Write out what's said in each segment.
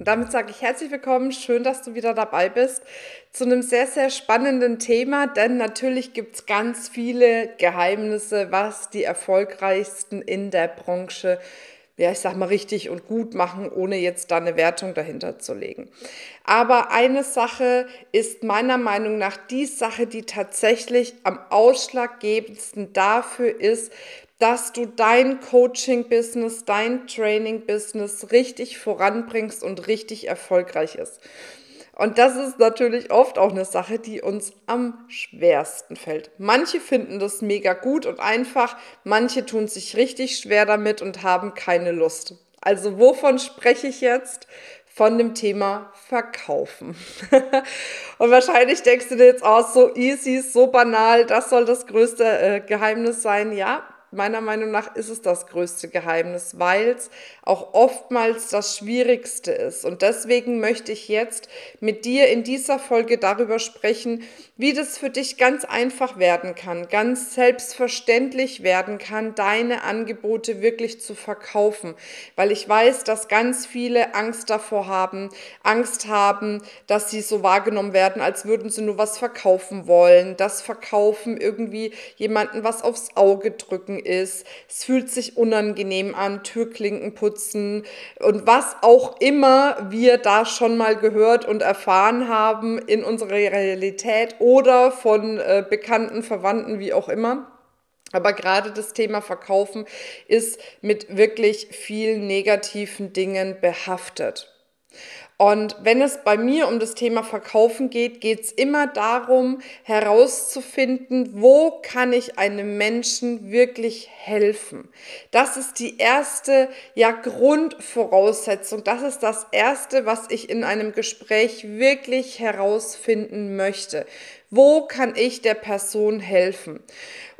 Und damit sage ich herzlich willkommen, schön, dass du wieder dabei bist. Zu einem sehr, sehr spannenden Thema, denn natürlich gibt es ganz viele Geheimnisse, was die erfolgreichsten in der Branche ja, ich sag mal, richtig und gut machen, ohne jetzt da eine Wertung dahinter zu legen. Aber eine Sache ist meiner Meinung nach die Sache, die tatsächlich am ausschlaggebendsten dafür ist, dass du dein Coaching-Business, dein Training-Business richtig voranbringst und richtig erfolgreich ist. Und das ist natürlich oft auch eine Sache, die uns am schwersten fällt. Manche finden das mega gut und einfach, manche tun sich richtig schwer damit und haben keine Lust. Also wovon spreche ich jetzt? Von dem Thema Verkaufen. und wahrscheinlich denkst du dir jetzt auch so easy, so banal, das soll das größte äh, Geheimnis sein. Ja, meiner Meinung nach ist es das größte Geheimnis, weil es auch oftmals das Schwierigste ist. Und deswegen möchte ich jetzt mit dir in dieser Folge darüber sprechen, wie das für dich ganz einfach werden kann, ganz selbstverständlich werden kann, deine Angebote wirklich zu verkaufen. Weil ich weiß, dass ganz viele Angst davor haben, Angst haben, dass sie so wahrgenommen werden, als würden sie nur was verkaufen wollen, dass Verkaufen irgendwie jemanden was aufs Auge drücken ist. Es fühlt sich unangenehm an, Türklinken putzen und was auch immer wir da schon mal gehört und erfahren haben in unserer Realität oder von äh, bekannten Verwandten, wie auch immer. Aber gerade das Thema Verkaufen ist mit wirklich vielen negativen Dingen behaftet. Und wenn es bei mir um das Thema Verkaufen geht, geht es immer darum, herauszufinden, wo kann ich einem Menschen wirklich helfen. Das ist die erste ja, Grundvoraussetzung. Das ist das Erste, was ich in einem Gespräch wirklich herausfinden möchte. Wo kann ich der Person helfen?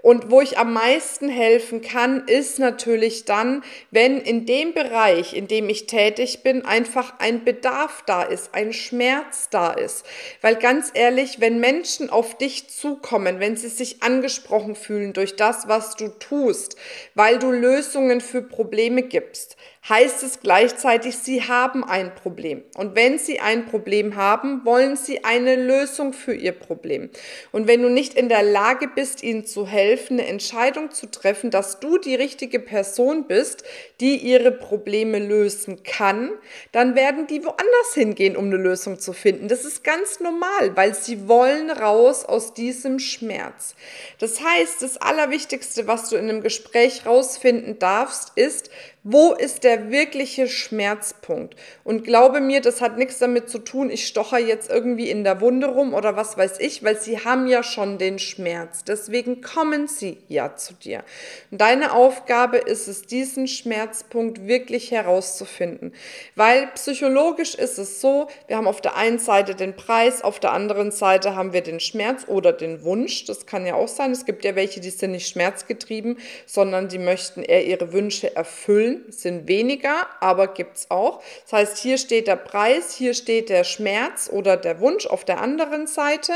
Und wo ich am meisten helfen kann, ist natürlich dann, wenn in dem Bereich, in dem ich tätig bin, einfach ein Bedarf da ist, ein Schmerz da ist. Weil ganz ehrlich, wenn Menschen auf dich zukommen, wenn sie sich angesprochen fühlen durch das, was du tust, weil du Lösungen für Probleme gibst, heißt es gleichzeitig, sie haben ein Problem. Und wenn sie ein Problem haben, wollen sie eine Lösung für ihr Problem. Und wenn du nicht in der Lage bist, ihnen zu helfen, eine Entscheidung zu treffen, dass du die richtige Person bist, die ihre Probleme lösen kann, dann werden die woanders hingehen, um eine Lösung zu finden. Das ist ganz normal, weil sie wollen raus aus diesem Schmerz. Das heißt, das Allerwichtigste, was du in einem Gespräch rausfinden darfst, ist, wo ist der wirkliche Schmerzpunkt? Und glaube mir, das hat nichts damit zu tun, ich stocher jetzt irgendwie in der Wunde rum oder was weiß ich, weil sie haben ja schon den Schmerz. Deswegen kommen sie ja zu dir. Deine Aufgabe ist es, diesen Schmerzpunkt wirklich herauszufinden. Weil psychologisch ist es so, wir haben auf der einen Seite den Preis, auf der anderen Seite haben wir den Schmerz oder den Wunsch. Das kann ja auch sein. Es gibt ja welche, die sind nicht schmerzgetrieben, sondern die möchten eher ihre Wünsche erfüllen erfüllen, sind weniger, aber gibt es auch. Das heißt, hier steht der Preis, hier steht der Schmerz oder der Wunsch auf der anderen Seite.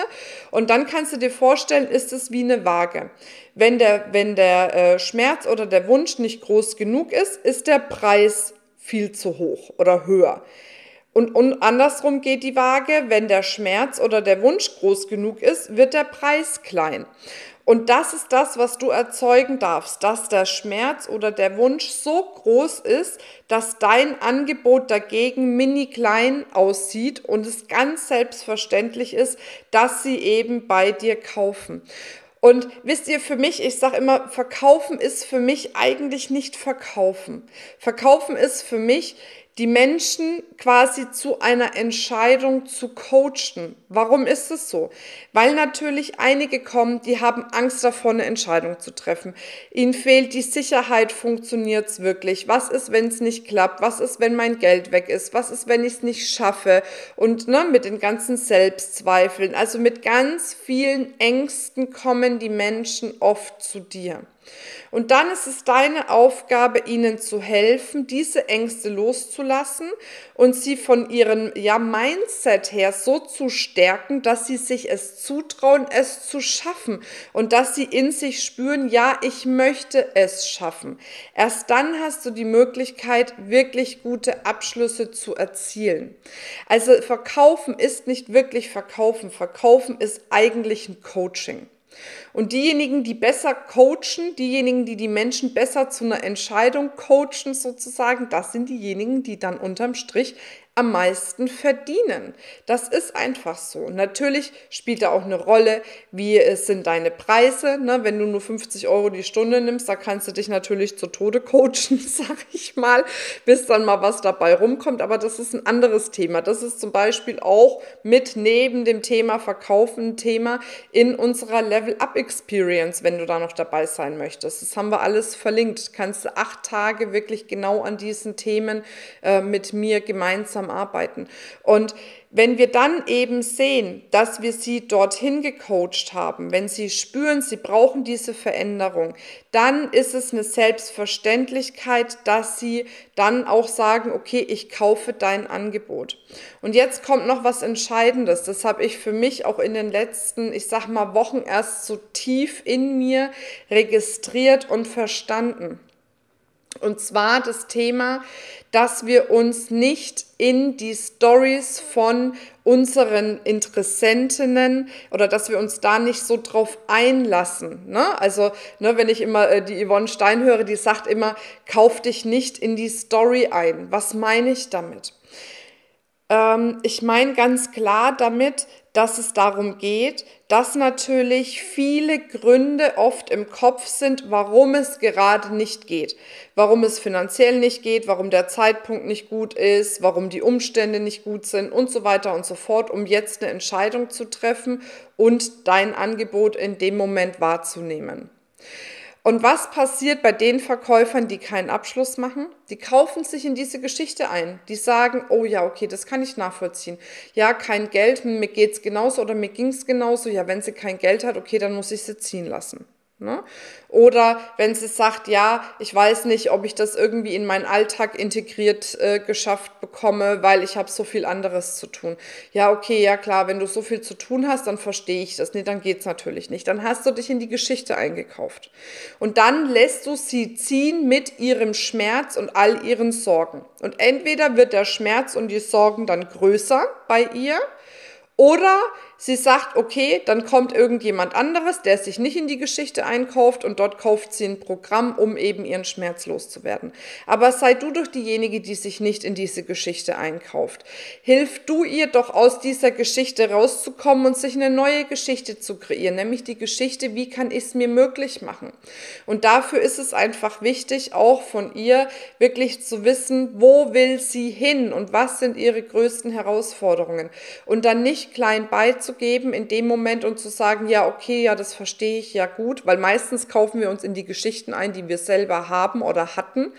Und dann kannst du dir vorstellen, ist es wie eine Waage. Wenn der, wenn der äh, Schmerz oder der Wunsch nicht groß genug ist, ist der Preis viel zu hoch oder höher. Und, und andersrum geht die Waage, wenn der Schmerz oder der Wunsch groß genug ist, wird der Preis klein. Und das ist das, was du erzeugen darfst, dass der Schmerz oder der Wunsch so groß ist, dass dein Angebot dagegen mini klein aussieht und es ganz selbstverständlich ist, dass sie eben bei dir kaufen. Und wisst ihr, für mich, ich sage immer, verkaufen ist für mich eigentlich nicht verkaufen. Verkaufen ist für mich die Menschen quasi zu einer Entscheidung zu coachen. Warum ist es so? Weil natürlich einige kommen, die haben Angst davor, eine Entscheidung zu treffen. Ihnen fehlt die Sicherheit, funktioniert es wirklich? Was ist, wenn es nicht klappt? Was ist, wenn mein Geld weg ist? Was ist, wenn ich es nicht schaffe? Und ne, mit den ganzen Selbstzweifeln, also mit ganz vielen Ängsten kommen die Menschen oft zu dir. Und dann ist es deine Aufgabe, ihnen zu helfen, diese Ängste loszulassen und sie von ihrem ja, Mindset her so zu stärken, dass sie sich es zutrauen, es zu schaffen und dass sie in sich spüren, ja, ich möchte es schaffen. Erst dann hast du die Möglichkeit, wirklich gute Abschlüsse zu erzielen. Also verkaufen ist nicht wirklich verkaufen. Verkaufen ist eigentlich ein Coaching. Und diejenigen, die besser coachen, diejenigen, die die Menschen besser zu einer Entscheidung coachen sozusagen, das sind diejenigen, die dann unterm Strich am meisten verdienen. Das ist einfach so. Natürlich spielt da auch eine Rolle, wie es sind deine Preise. Ne? Wenn du nur 50 Euro die Stunde nimmst, da kannst du dich natürlich zu Tode coachen, sag ich mal, bis dann mal was dabei rumkommt. Aber das ist ein anderes Thema. Das ist zum Beispiel auch mit neben dem Thema Verkaufen Thema in unserer Level-Up-Experience, wenn du da noch dabei sein möchtest. Das haben wir alles verlinkt. Kannst du acht Tage wirklich genau an diesen Themen äh, mit mir gemeinsam gemeinsam arbeiten. Und wenn wir dann eben sehen, dass wir sie dorthin gecoacht haben, wenn sie spüren, sie brauchen diese Veränderung, dann ist es eine Selbstverständlichkeit, dass sie dann auch sagen, okay, ich kaufe dein Angebot. Und jetzt kommt noch was Entscheidendes. Das habe ich für mich auch in den letzten, ich sag mal, Wochen erst so tief in mir registriert und verstanden. Und zwar das Thema, dass wir uns nicht in die Stories von unseren Interessentinnen oder dass wir uns da nicht so drauf einlassen. Ne? Also, ne, wenn ich immer äh, die Yvonne Stein höre, die sagt immer, kauf dich nicht in die Story ein. Was meine ich damit? Ähm, ich meine ganz klar damit, dass es darum geht, dass natürlich viele Gründe oft im Kopf sind, warum es gerade nicht geht. Warum es finanziell nicht geht, warum der Zeitpunkt nicht gut ist, warum die Umstände nicht gut sind und so weiter und so fort, um jetzt eine Entscheidung zu treffen und dein Angebot in dem Moment wahrzunehmen. Und was passiert bei den Verkäufern, die keinen Abschluss machen? Die kaufen sich in diese Geschichte ein. Die sagen, oh ja, okay, das kann ich nachvollziehen. Ja, kein Geld, mir geht's genauso oder mir ging's genauso. Ja, wenn sie kein Geld hat, okay, dann muss ich sie ziehen lassen. Ne? Oder wenn sie sagt, ja, ich weiß nicht, ob ich das irgendwie in meinen Alltag integriert äh, geschafft bekomme, weil ich habe so viel anderes zu tun. Ja, okay, ja klar, wenn du so viel zu tun hast, dann verstehe ich das. Nee, dann geht's natürlich nicht. Dann hast du dich in die Geschichte eingekauft. Und dann lässt du sie ziehen mit ihrem Schmerz und all ihren Sorgen. Und entweder wird der Schmerz und die Sorgen dann größer bei ihr, oder sie sagt, okay, dann kommt irgendjemand anderes, der sich nicht in die Geschichte einkauft und dort kauft sie ein Programm, um eben ihren Schmerz loszuwerden. Aber sei du doch diejenige, die sich nicht in diese Geschichte einkauft. Hilf du ihr doch aus dieser Geschichte rauszukommen und sich eine neue Geschichte zu kreieren, nämlich die Geschichte, wie kann ich es mir möglich machen? Und dafür ist es einfach wichtig, auch von ihr wirklich zu wissen, wo will sie hin und was sind ihre größten Herausforderungen. Und dann nicht klein beizugeben in dem Moment und zu sagen, ja, okay, ja, das verstehe ich ja gut, weil meistens kaufen wir uns in die Geschichten ein, die wir selber haben oder hatten.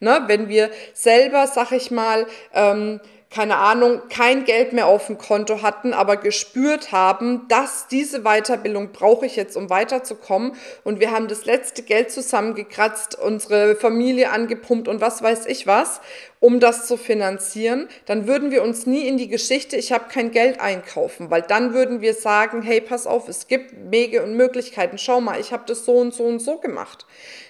Ne? Wenn wir selber, sag ich mal, ähm, keine Ahnung, kein Geld mehr auf dem Konto hatten, aber gespürt haben, dass diese Weiterbildung brauche ich jetzt, um weiterzukommen. Und wir haben das letzte Geld zusammengekratzt, unsere Familie angepumpt und was weiß ich was, um das zu finanzieren. Dann würden wir uns nie in die Geschichte, ich habe kein Geld einkaufen, weil dann würden wir sagen, hey, pass auf, es gibt Wege und Möglichkeiten. Schau mal, ich habe das so und so und so gemacht.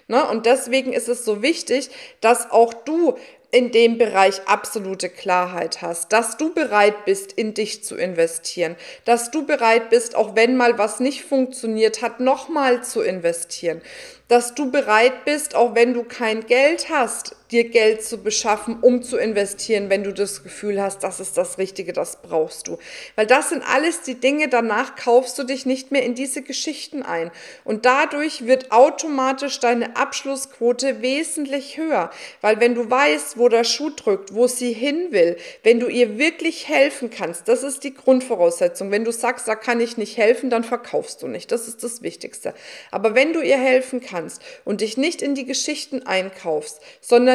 Ne? Und deswegen ist es so wichtig, dass auch du in dem Bereich absolute Klarheit hast, dass du bereit bist, in dich zu investieren, dass du bereit bist, auch wenn mal was nicht funktioniert hat, nochmal zu investieren, dass du bereit bist, auch wenn du kein Geld hast, dir Geld zu beschaffen, um zu investieren, wenn du das Gefühl hast, das ist das Richtige, das brauchst du. Weil das sind alles die Dinge, danach kaufst du dich nicht mehr in diese Geschichten ein. Und dadurch wird automatisch deine Abschlussquote wesentlich höher. Weil wenn du weißt, wo der Schuh drückt, wo sie hin will, wenn du ihr wirklich helfen kannst, das ist die Grundvoraussetzung. Wenn du sagst, da kann ich nicht helfen, dann verkaufst du nicht. Das ist das Wichtigste. Aber wenn du ihr helfen kannst und dich nicht in die Geschichten einkaufst,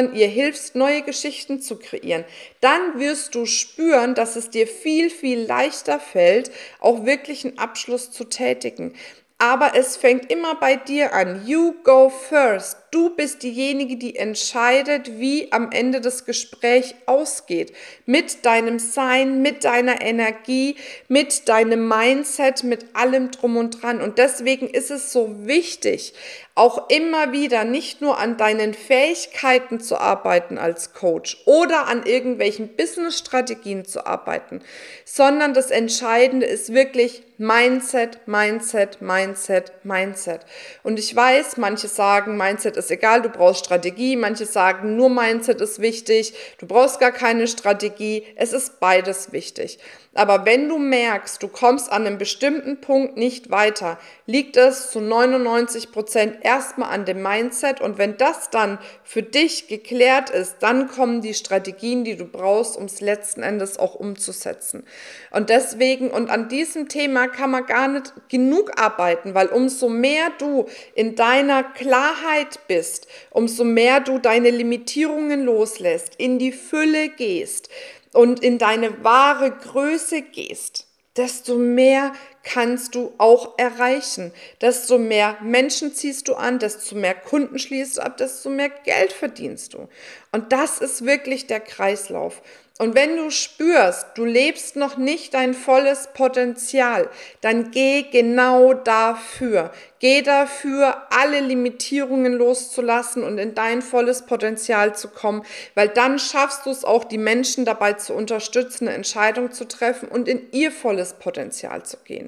sondern ihr hilfst, neue Geschichten zu kreieren, dann wirst du spüren, dass es dir viel, viel leichter fällt, auch wirklich einen Abschluss zu tätigen. Aber es fängt immer bei dir an. You go first. Du bist diejenige, die entscheidet, wie am Ende das Gespräch ausgeht. Mit deinem Sein, mit deiner Energie, mit deinem Mindset, mit allem drum und dran. Und deswegen ist es so wichtig, auch immer wieder nicht nur an deinen Fähigkeiten zu arbeiten als Coach oder an irgendwelchen Business-Strategien zu arbeiten, sondern das Entscheidende ist wirklich Mindset, Mindset, Mindset, Mindset. Und ich weiß, manche sagen, Mindset ist egal, du brauchst Strategie. Manche sagen, nur Mindset ist wichtig, du brauchst gar keine Strategie. Es ist beides wichtig. Aber wenn du merkst, du kommst an einem bestimmten Punkt nicht weiter, liegt es zu 99 Prozent erstmal an dem Mindset. Und wenn das dann für dich geklärt ist, dann kommen die Strategien, die du brauchst, um es letzten Endes auch umzusetzen. Und deswegen, und an diesem Thema kann man gar nicht genug arbeiten, weil umso mehr du in deiner Klarheit bist, umso mehr du deine Limitierungen loslässt, in die Fülle gehst, und in deine wahre Größe gehst, desto mehr kannst du auch erreichen. Desto mehr Menschen ziehst du an, desto mehr Kunden schließt du ab, desto mehr Geld verdienst du. Und das ist wirklich der Kreislauf. Und wenn du spürst, du lebst noch nicht dein volles Potenzial, dann geh genau dafür. Geh dafür, alle Limitierungen loszulassen und in dein volles Potenzial zu kommen, weil dann schaffst du es auch, die Menschen dabei zu unterstützen, eine Entscheidung zu treffen und in ihr volles Potenzial zu gehen.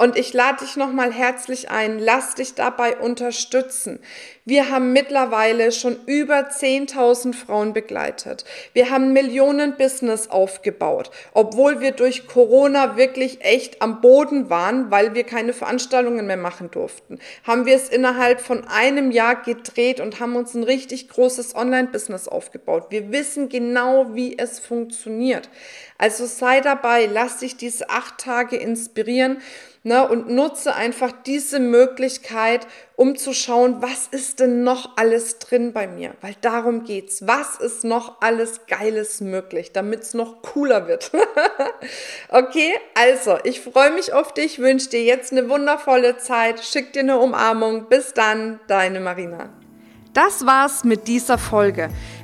Und ich lade dich nochmal herzlich ein, lass dich dabei unterstützen. Wir haben mittlerweile schon über 10.000 Frauen begleitet. Wir haben Millionen Business aufgebaut, obwohl wir durch Corona wirklich echt am Boden waren, weil wir keine Veranstaltungen mehr machen durften. Haben wir es innerhalb von einem Jahr gedreht und haben uns ein richtig großes Online-Business aufgebaut. Wir wissen genau, wie es funktioniert. Also sei dabei, lass dich diese acht Tage inspirieren ne, und nutze einfach diese Möglichkeit, um zu schauen, was ist denn noch alles drin bei mir? Weil darum geht's. Was ist noch alles Geiles möglich, damit es noch cooler wird? okay, also ich freue mich auf dich, wünsche dir jetzt eine wundervolle Zeit, schick dir eine Umarmung. Bis dann, deine Marina. Das war's mit dieser Folge.